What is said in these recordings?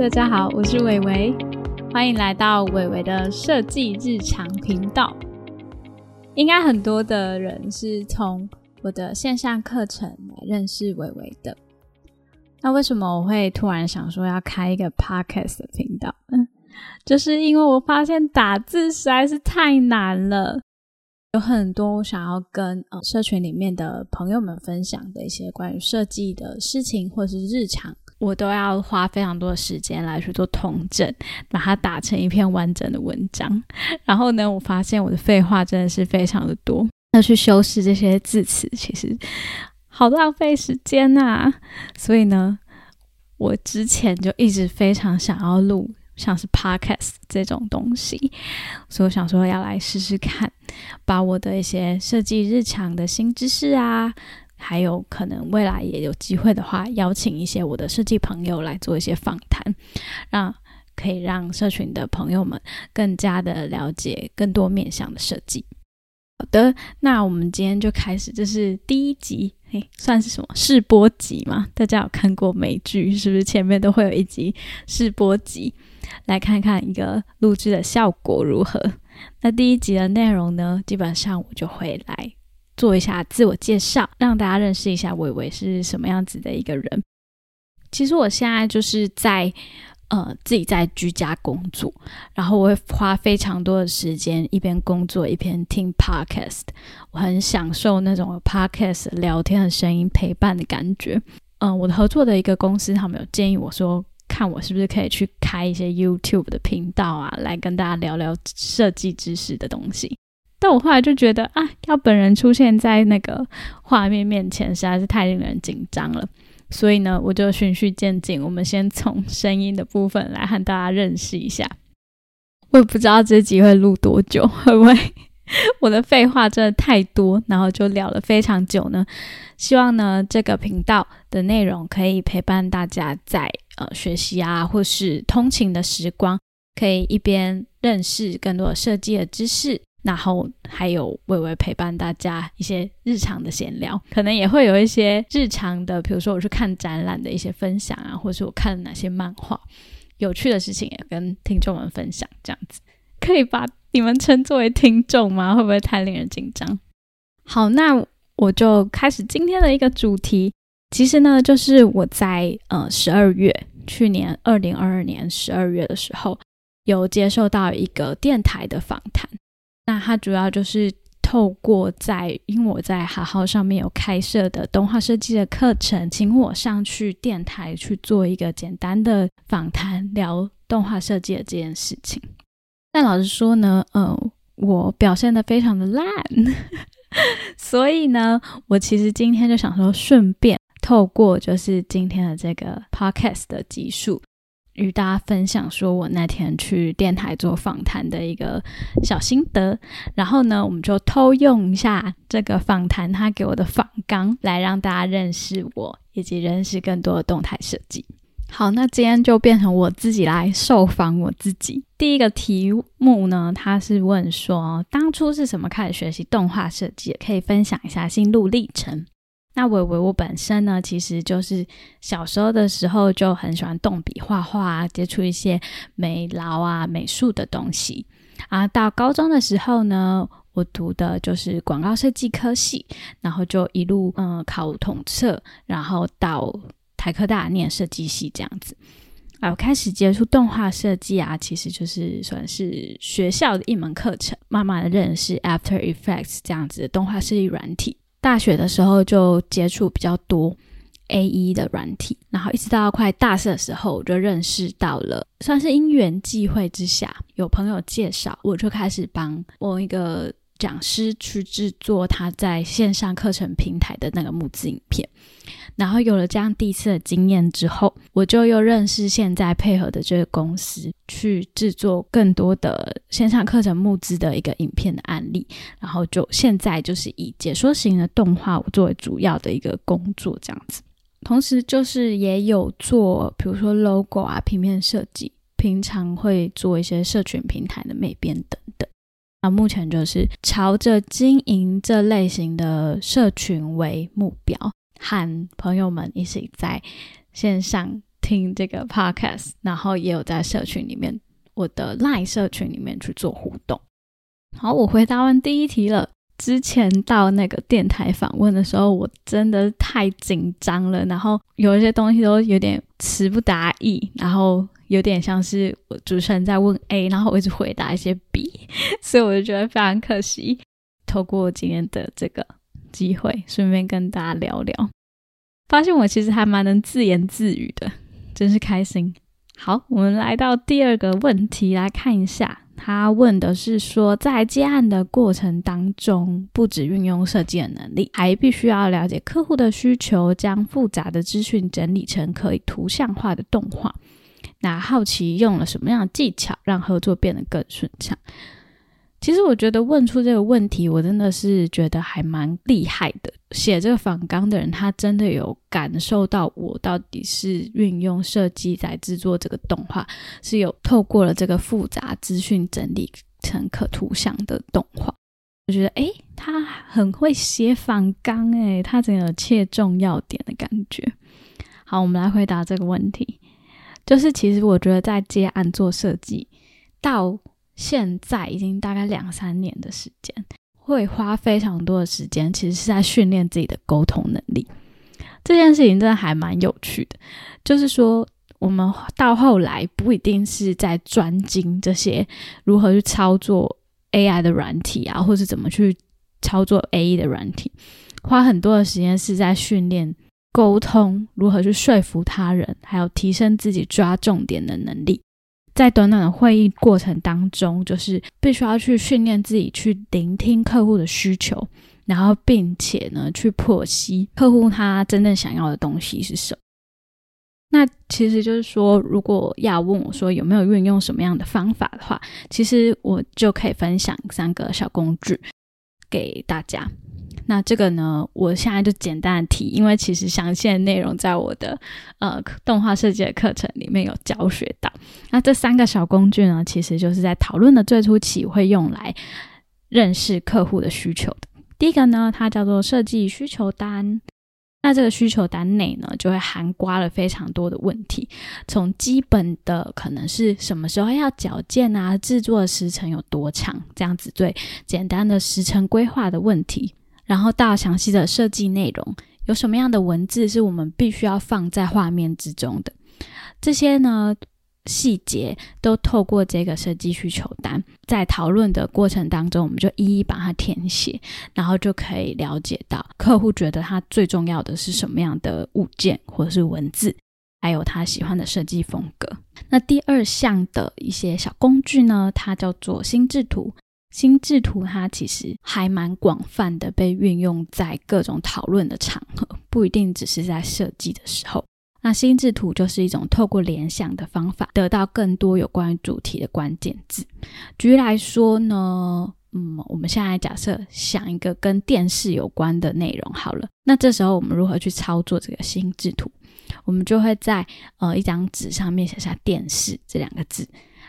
大家好，我是伟伟，欢迎来到伟伟的设计日常频道。应该很多的人是从我的线上课程来认识伟伟的。那为什么我会突然想说要开一个 podcast 的频道？嗯，就是因为我发现打字实在是太难了。有很多想要跟呃社群里面的朋友们分享的一些关于设计的事情或是日常，我都要花非常多的时间来去做统整，把它打成一篇完整的文章。然后呢，我发现我的废话真的是非常的多，要去修饰这些字词，其实好浪费时间呐。所以呢，我之前就一直非常想要录。像是 podcast 这种东西，所以我想说要来试试看，把我的一些设计日常的新知识啊，还有可能未来也有机会的话，邀请一些我的设计朋友来做一些访谈，让可以让社群的朋友们更加的了解更多面向的设计。好的，那我们今天就开始，这是第一集，嘿，算是什么试播集嘛？大家有看过美剧是不是？前面都会有一集试播集。来看看一个录制的效果如何。那第一集的内容呢，基本上我就会来做一下自我介绍，让大家认识一下伟伟是什么样子的一个人。其实我现在就是在呃自己在居家工作，然后我会花非常多的时间一边工作一边听 podcast，我很享受那种 podcast 聊天的声音陪伴的感觉。嗯，我的合作的一个公司，他们有建议我说。看我是不是可以去开一些 YouTube 的频道啊，来跟大家聊聊设计知识的东西。但我后来就觉得啊，要本人出现在那个画面面前实在是太令人紧张了，所以呢，我就循序渐进，我们先从声音的部分来和大家认识一下。我也不知道这集会录多久，会不会？我的废话真的太多，然后就聊了非常久呢。希望呢，这个频道的内容可以陪伴大家在呃学习啊，或是通勤的时光，可以一边认识更多设计的知识，然后还有微微陪伴大家一些日常的闲聊，可能也会有一些日常的，比如说我去看展览的一些分享啊，或是我看了哪些漫画，有趣的事情也跟听众们分享，这样子可以把。你们称作为听众吗？会不会太令人紧张？好，那我就开始今天的一个主题。其实呢，就是我在呃十二月，去年二零二二年十二月的时候，有接受到一个电台的访谈。那它主要就是透过在，因为我在好好上面有开设的动画设计的课程，请我上去电台去做一个简单的访谈，聊动画设计的这件事情。但老实说呢，呃，我表现的非常的烂，所以呢，我其实今天就想说，顺便透过就是今天的这个 podcast 的集数，与大家分享说我那天去电台做访谈的一个小心得，然后呢，我们就偷用一下这个访谈他给我的访纲，来让大家认识我，以及认识更多的动态设计。好，那今天就变成我自己来受访我自己。第一个题目呢，他是问说，当初是什么开始学习动画设计？可以分享一下心路历程。那伟伟我本身呢，其实就是小时候的时候就很喜欢动笔画画，接触一些美劳啊、美术的东西啊。到高中的时候呢，我读的就是广告设计科系，然后就一路嗯考统测，然后到。台科大念设计系这样子，啊，我开始接触动画设计啊，其实就是算是学校的一门课程，慢慢的认识 After Effects 这样子的动画设计软体。大学的时候就接触比较多 A E 的软体，然后一直到快大四的时候，我就认识到了，算是因缘际会之下，有朋友介绍，我就开始帮我一个讲师去制作他在线上课程平台的那个募资影片。然后有了这样第一次的经验之后，我就又认识现在配合的这个公司，去制作更多的线上课程募资的一个影片的案例。然后就现在就是以解说型的动画作为主要的一个工作这样子，同时就是也有做，比如说 logo 啊、平面设计，平常会做一些社群平台的美编等等。那目前就是朝着经营这类型的社群为目标。和朋友们一起在线上听这个 podcast，然后也有在社群里面，我的 Line 社群里面去做互动。好，我回答完第一题了。之前到那个电台访问的时候，我真的太紧张了，然后有一些东西都有点词不达意，然后有点像是我主持人在问 A，然后我一直回答一些 B，所以我就觉得非常可惜。透过今天的这个机会，顺便跟大家聊聊，发现我其实还蛮能自言自语的，真是开心。好，我们来到第二个问题来看一下。他问的是说，在接案的过程当中，不止运用设计的能力，还必须要了解客户的需求，将复杂的资讯整理成可以图像化的动画。那好奇用了什么样的技巧，让合作变得更顺畅？其实我觉得问出这个问题，我真的是觉得还蛮厉害的。写这个访纲的人，他真的有感受到我到底是运用设计在制作这个动画，是有透过了这个复杂资讯整理成可图像的动画。我觉得，诶，他很会写访纲，诶，他真的有切重要点的感觉。好，我们来回答这个问题，就是其实我觉得在接案做设计到。现在已经大概两三年的时间，会花非常多的时间，其实是在训练自己的沟通能力。这件事情真的还蛮有趣的，就是说，我们到后来不一定是在专精这些如何去操作 AI 的软体啊，或是怎么去操作 A E 的软体，花很多的时间是在训练沟通，如何去说服他人，还有提升自己抓重点的能力。在短短的会议过程当中，就是必须要去训练自己去聆听客户的需求，然后并且呢去剖析客户他真正想要的东西是什么。那其实就是说，如果要问我说有没有运用什么样的方法的话，其实我就可以分享三个小工具给大家。那这个呢，我现在就简单的提，因为其实详细的内容在我的呃动画设计的课程里面有教学到。那这三个小工具呢，其实就是在讨论的最初期会用来认识客户的需求的。第一个呢，它叫做设计需求单。那这个需求单内呢，就会含刮了非常多的问题，从基本的可能是什么时候要矫健啊，制作时程有多长，这样子最简单的时程规划的问题。然后到详细的设计内容，有什么样的文字是我们必须要放在画面之中的？这些呢细节都透过这个设计需求单，在讨论的过程当中，我们就一一把它填写，然后就可以了解到客户觉得他最重要的是什么样的物件或者是文字，还有他喜欢的设计风格。那第二项的一些小工具呢，它叫做心智图。心智图它其实还蛮广泛的被运用在各种讨论的场合，不一定只是在设计的时候。那心智图就是一种透过联想的方法，得到更多有关于主题的关键字。举例来说呢，嗯，我们现在假设想一个跟电视有关的内容好了，那这时候我们如何去操作这个心智图？我们就会在呃一张纸上面写下“电视”这两个字，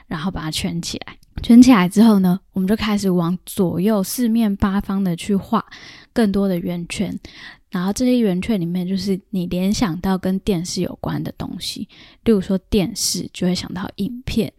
然后把它圈起来。圈起来之后呢，我们就开始往左右四面八方的去画更多的圆圈，然后这些圆圈里面就是你联想到跟电视有关的东西，例如说电视就会想到影片，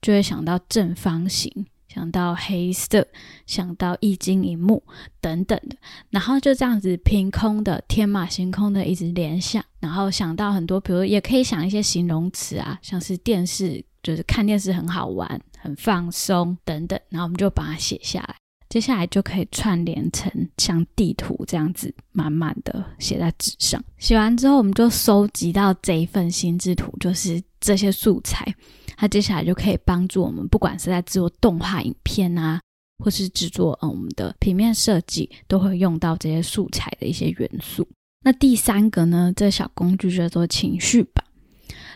就会想到正方形，想到黑色，想到液晶荧幕等等的，然后就这样子凭空的天马行空的一直联想，然后想到很多，比如也可以想一些形容词啊，像是电视就是看电视很好玩。很放松等等，然后我们就把它写下来，接下来就可以串联成像地图这样子，满满的写在纸上。写完之后，我们就收集到这一份心智图，就是这些素材。它接下来就可以帮助我们，不管是在制作动画影片啊，或是制作嗯我们的平面设计，都会用到这些素材的一些元素。那第三个呢，这小工具叫做情绪版。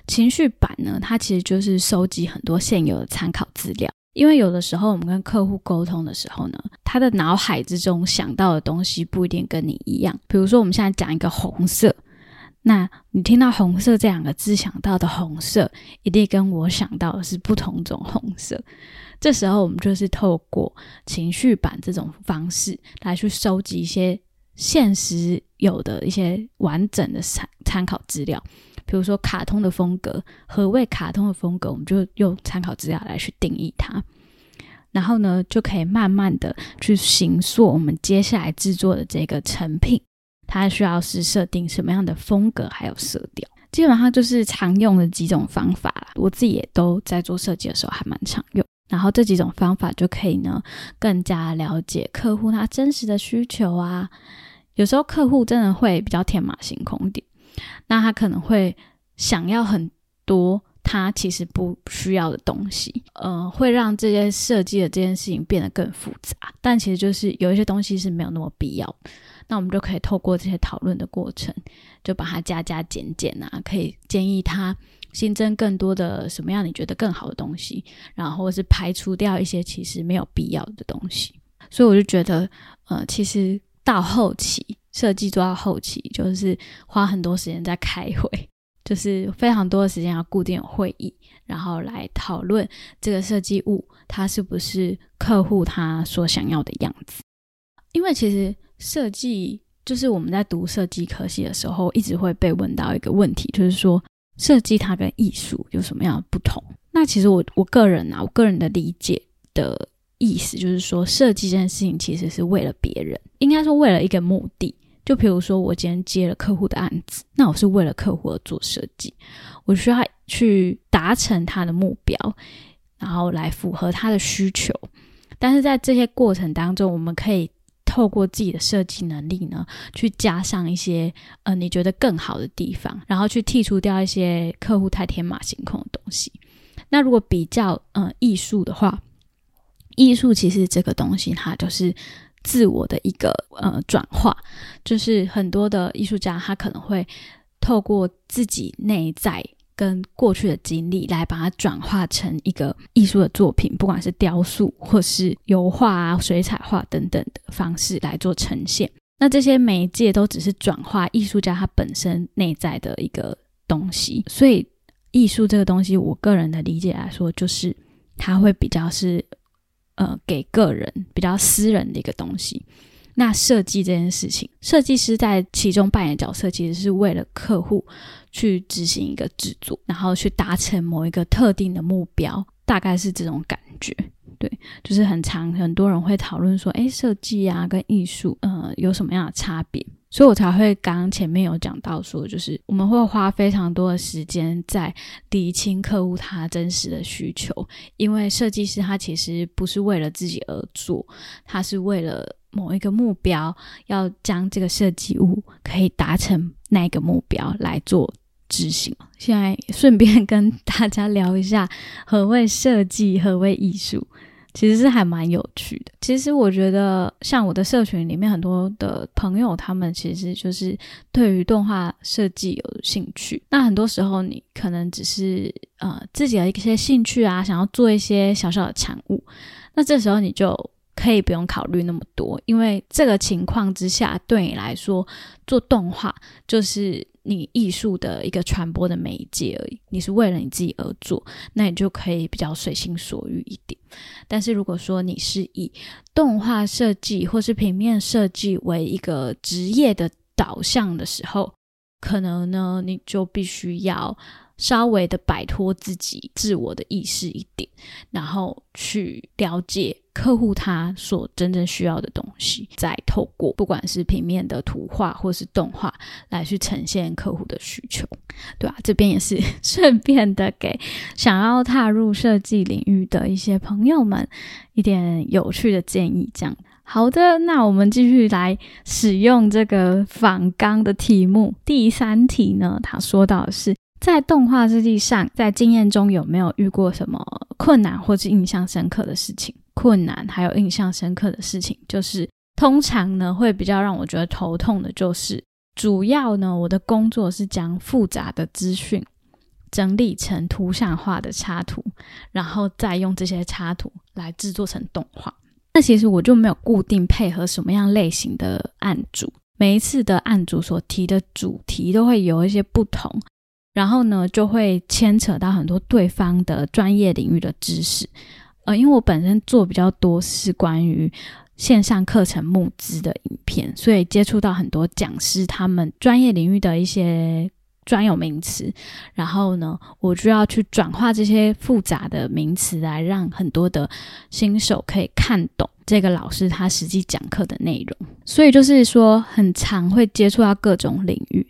情绪版呢，它其实就是收集很多现有的参考资料，因为有的时候我们跟客户沟通的时候呢，他的脑海之中想到的东西不一定跟你一样。比如说我们现在讲一个红色，那你听到红色这两个字想到的红色，一定跟我想到的是不同种红色。这时候我们就是透过情绪版这种方式来去收集一些现实有的一些完整的参参考资料。比如说卡通的风格，何谓卡通的风格，我们就用参考资料来去定义它。然后呢，就可以慢慢的去形塑我们接下来制作的这个成品。它需要是设定什么样的风格，还有色调，基本上就是常用的几种方法啦。我自己也都在做设计的时候还蛮常用。然后这几种方法就可以呢，更加了解客户他真实的需求啊。有时候客户真的会比较天马行空一点，那他可能会想要很多他其实不需要的东西，呃，会让这些设计的这件事情变得更复杂。但其实就是有一些东西是没有那么必要，那我们就可以透过这些讨论的过程，就把它加加减减啊，可以建议他。新增更多的什么样你觉得更好的东西，然后是排除掉一些其实没有必要的东西，所以我就觉得，呃，其实到后期设计做到后期，就是花很多时间在开会，就是非常多的时间要固定会议，然后来讨论这个设计物它是不是客户他所想要的样子。因为其实设计就是我们在读设计科系的时候，一直会被问到一个问题，就是说。设计它跟艺术有什么样的不同？那其实我我个人啊，我个人的理解的意思就是说，设计这件事情其实是为了别人，应该说为了一个目的。就比如说，我今天接了客户的案子，那我是为了客户而做设计，我需要去达成他的目标，然后来符合他的需求。但是在这些过程当中，我们可以。透过自己的设计能力呢，去加上一些呃你觉得更好的地方，然后去剔除掉一些客户太天马行空的东西。那如果比较呃艺术的话，艺术其实这个东西它就是自我的一个呃转化，就是很多的艺术家他可能会透过自己内在。跟过去的经历来把它转化成一个艺术的作品，不管是雕塑或是油画啊、水彩画等等的方式来做呈现。那这些媒介都只是转化艺术家他本身内在的一个东西。所以，艺术这个东西，我个人的理解来说，就是它会比较是呃给个人比较私人的一个东西。那设计这件事情，设计师在其中扮演角色，其实是为了客户去执行一个制作，然后去达成某一个特定的目标，大概是这种感觉。对，就是很长，很多人会讨论说，哎，设计啊跟艺术，呃，有什么样的差别？所以我才会刚刚前面有讲到说，就是我们会花非常多的时间在理清客户他真实的需求，因为设计师他其实不是为了自己而做，他是为了。某一个目标，要将这个设计物可以达成那个目标来做执行。现在顺便跟大家聊一下何谓设计，何谓艺术，其实是还蛮有趣的。其实我觉得，像我的社群里面很多的朋友，他们其实就是对于动画设计有兴趣。那很多时候，你可能只是呃自己的一些兴趣啊，想要做一些小小的产物，那这时候你就。可以不用考虑那么多，因为这个情况之下，对你来说做动画就是你艺术的一个传播的媒介而已。你是为了你自己而做，那你就可以比较随心所欲一点。但是如果说你是以动画设计或是平面设计为一个职业的导向的时候，可能呢你就必须要。稍微的摆脱自己自我的意识一点，然后去了解客户他所真正需要的东西，再透过不管是平面的图画或是动画来去呈现客户的需求，对吧？这边也是顺便的给想要踏入设计领域的一些朋友们一点有趣的建议。这样好的，那我们继续来使用这个仿纲的题目。第三题呢，他说到的是。在动画设计上，在经验中有没有遇过什么困难或是印象深刻的事情？困难还有印象深刻的事情，就是通常呢会比较让我觉得头痛的，就是主要呢我的工作是将复杂的资讯整理成图像化的插图，然后再用这些插图来制作成动画。那其实我就没有固定配合什么样类型的案主，每一次的案主所提的主题都会有一些不同。然后呢，就会牵扯到很多对方的专业领域的知识，呃，因为我本身做比较多是关于线上课程募资的影片，所以接触到很多讲师他们专业领域的一些专有名词，然后呢，我就要去转化这些复杂的名词，来让很多的新手可以看懂这个老师他实际讲课的内容。所以就是说，很常会接触到各种领域，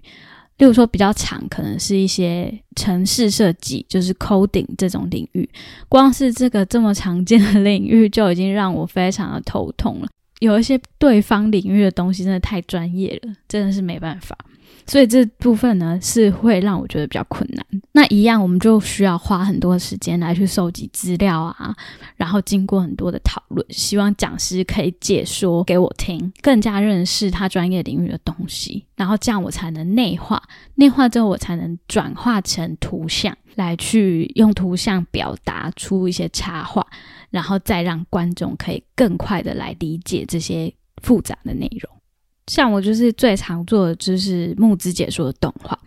例如说比较长，可能是一些城市设计，就是 coding 这种领域。光是这个这么常见的领域，就已经让我非常的头痛了。有一些对方领域的东西真的太专业了，真的是没办法。所以这部分呢是会让我觉得比较困难。那一样，我们就需要花很多时间来去收集资料啊，然后经过很多的讨论，希望讲师可以解说给我听，更加认识他专业领域的东西，然后这样我才能内化，内化之后我才能转化成图像，来去用图像表达出一些插画，然后再让观众可以更快的来理解这些复杂的内容。像我就是最常做的就是木子解说的动画，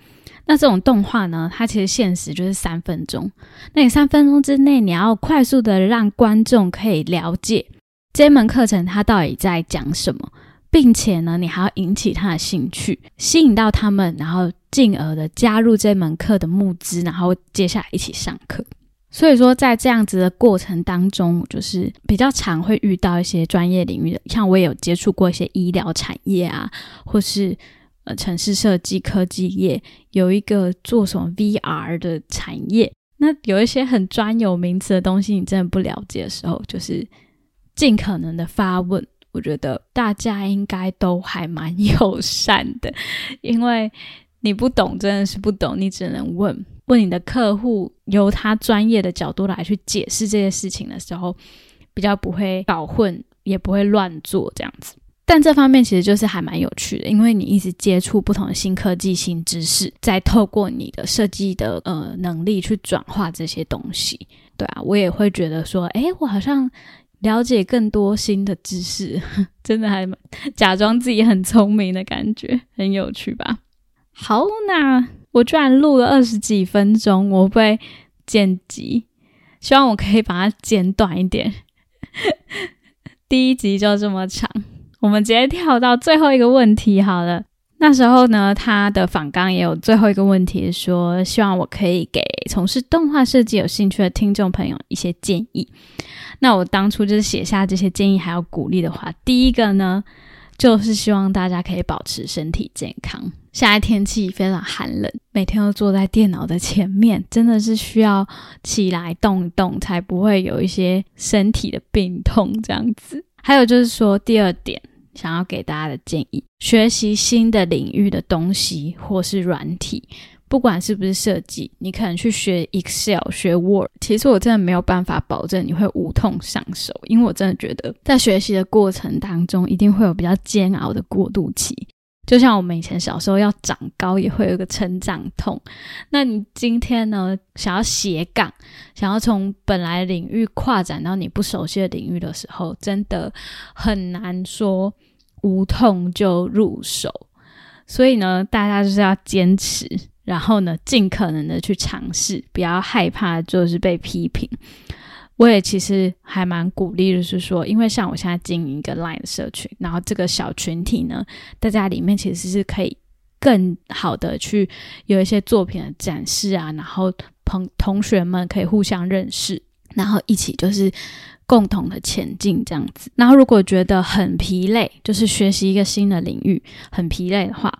那这种动画呢，它其实限时就是三分钟。那你三分钟之内，你要快速的让观众可以了解这门课程它到底在讲什么，并且呢，你还要引起他的兴趣，吸引到他们，然后进而的加入这门课的募资，然后接下来一起上课。所以说，在这样子的过程当中，就是比较常会遇到一些专业领域的，像我也有接触过一些医疗产业啊，或是呃城市设计科技业，有一个做什么 VR 的产业，那有一些很专有名词的东西，你真的不了解的时候，就是尽可能的发问。我觉得大家应该都还蛮友善的，因为你不懂真的是不懂，你只能问。问你的客户，由他专业的角度来去解释这些事情的时候，比较不会搞混，也不会乱做这样子。但这方面其实就是还蛮有趣的，因为你一直接触不同的新科技、新知识，再透过你的设计的呃能力去转化这些东西。对啊，我也会觉得说，哎，我好像了解更多新的知识，真的还假装自己很聪明的感觉，很有趣吧？好，那。我居然录了二十几分钟，我被剪辑，希望我可以把它剪短一点。第一集就这么长，我们直接跳到最后一个问题好了。那时候呢，他的访纲也有最后一个问题，说希望我可以给从事动画设计有兴趣的听众朋友一些建议。那我当初就是写下这些建议还有鼓励的话，第一个呢。就是希望大家可以保持身体健康。现在天气非常寒冷，每天都坐在电脑的前面，真的是需要起来动一动，才不会有一些身体的病痛这样子。还有就是说，第二点想要给大家的建议：学习新的领域的东西或是软体。不管是不是设计，你可能去学 Excel、学 Word，其实我真的没有办法保证你会无痛上手，因为我真的觉得在学习的过程当中，一定会有比较煎熬的过渡期。就像我们以前小时候要长高，也会有一个成长痛。那你今天呢，想要斜杠，想要从本来领域跨展到你不熟悉的领域的时候，真的很难说无痛就入手。所以呢，大家就是要坚持。然后呢，尽可能的去尝试，不要害怕就是被批评。我也其实还蛮鼓励，就是说，因为像我现在经营一个 Line 社群，然后这个小群体呢，大家里面其实是可以更好的去有一些作品的展示啊，然后朋同学们可以互相认识，然后一起就是共同的前进这样子。然后如果觉得很疲累，就是学习一个新的领域很疲累的话。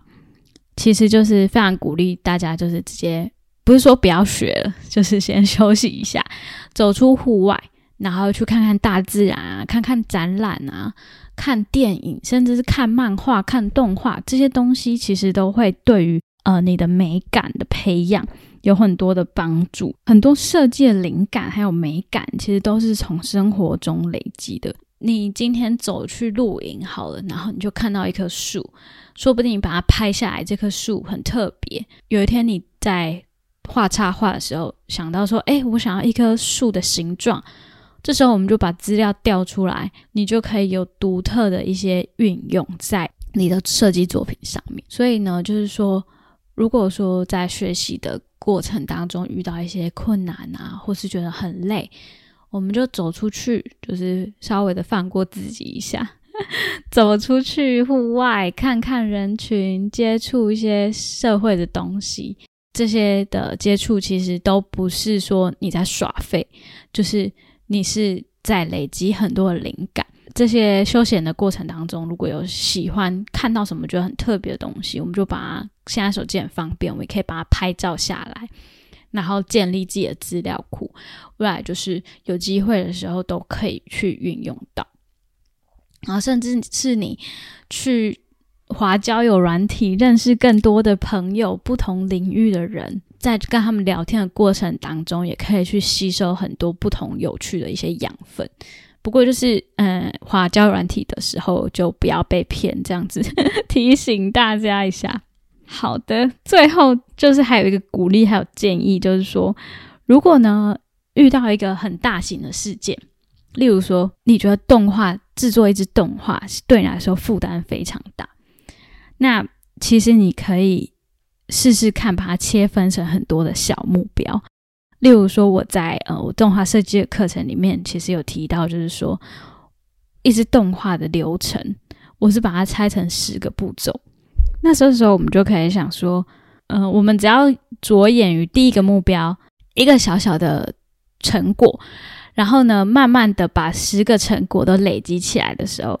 其实就是非常鼓励大家，就是直接不是说不要学了，就是先休息一下，走出户外，然后去看看大自然啊，看看展览啊，看电影，甚至是看漫画、看动画这些东西，其实都会对于呃你的美感的培养有很多的帮助。很多设计的灵感还有美感，其实都是从生活中累积的。你今天走去露营好了，然后你就看到一棵树。说不定你把它拍下来，这棵树很特别。有一天你在画插画的时候，想到说：“哎，我想要一棵树的形状。”这时候我们就把资料调出来，你就可以有独特的一些运用在你的设计作品上面。所以呢，就是说，如果说在学习的过程当中遇到一些困难啊，或是觉得很累，我们就走出去，就是稍微的放过自己一下。走出去户外看看人群，接触一些社会的东西，这些的接触其实都不是说你在耍废，就是你是在累积很多的灵感。这些休闲的过程当中，如果有喜欢看到什么觉得很特别的东西，我们就把它现在手机很方便，我们也可以把它拍照下来，然后建立自己的资料库。未来就是有机会的时候都可以去运用到，然后甚至是你去华交友软体，认识更多的朋友，不同领域的人，在跟他们聊天的过程当中，也可以去吸收很多不同有趣的一些养分。不过就是，嗯，花交软体的时候就不要被骗，这样子 提醒大家一下。好的，最后就是还有一个鼓励，还有建议，就是说，如果呢遇到一个很大型的事件，例如说你觉得动画制作一支动画对你来说负担非常大，那其实你可以试试看，把它切分成很多的小目标。例如说，我在呃，我动画设计的课程里面，其实有提到，就是说，一支动画的流程，我是把它拆成十个步骤。那时候时候，我们就可以想说，嗯，我们只要着眼于第一个目标，一个小小的成果，然后呢，慢慢的把十个成果都累积起来的时候，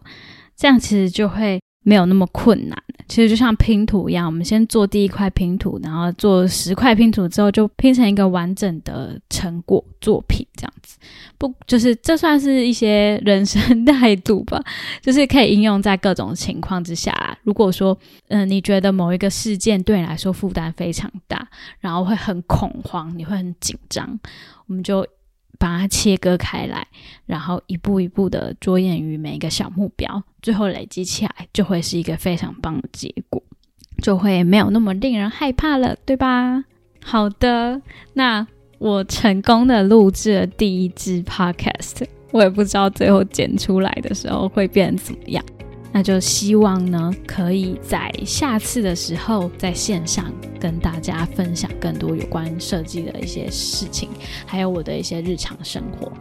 这样其实就会。没有那么困难，其实就像拼图一样，我们先做第一块拼图，然后做十块拼图之后，就拼成一个完整的成果作品，这样子。不，就是这算是一些人生态度吧，就是可以应用在各种情况之下。如果说，嗯，你觉得某一个事件对你来说负担非常大，然后会很恐慌，你会很紧张，我们就。把它切割开来，然后一步一步的着眼于每一个小目标，最后累积起来就会是一个非常棒的结果，就会没有那么令人害怕了，对吧？好的，那我成功的录制了第一支 podcast，我也不知道最后剪出来的时候会变怎么样。那就希望呢，可以在下次的时候在线上跟大家分享更多有关设计的一些事情，还有我的一些日常生活。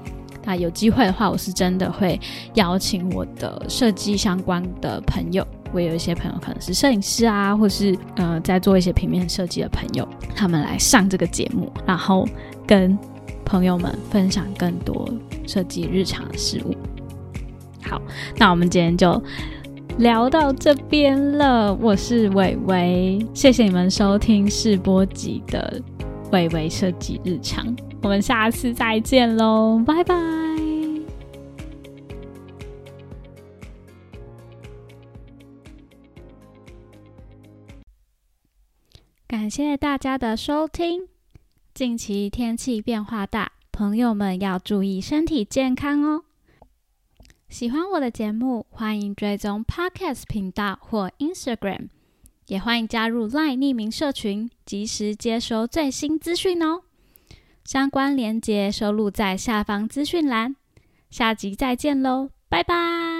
那有机会的话，我是真的会邀请我的设计相关的朋友，我有一些朋友可能是摄影师啊，或是呃在做一些平面设计的朋友，他们来上这个节目，然后跟朋友们分享更多设计日常的事物。好，那我们今天就。聊到这边了，我是伟伟，谢谢你们收听试播集的伟伟设计日常，我们下次再见喽，拜拜！感谢大家的收听，近期天气变化大，朋友们要注意身体健康哦。喜欢我的节目，欢迎追踪 Podcast 频道或 Instagram，也欢迎加入 LINE 匿名社群，及时接收最新资讯哦。相关链接收录在下方资讯栏。下集再见喽，拜拜。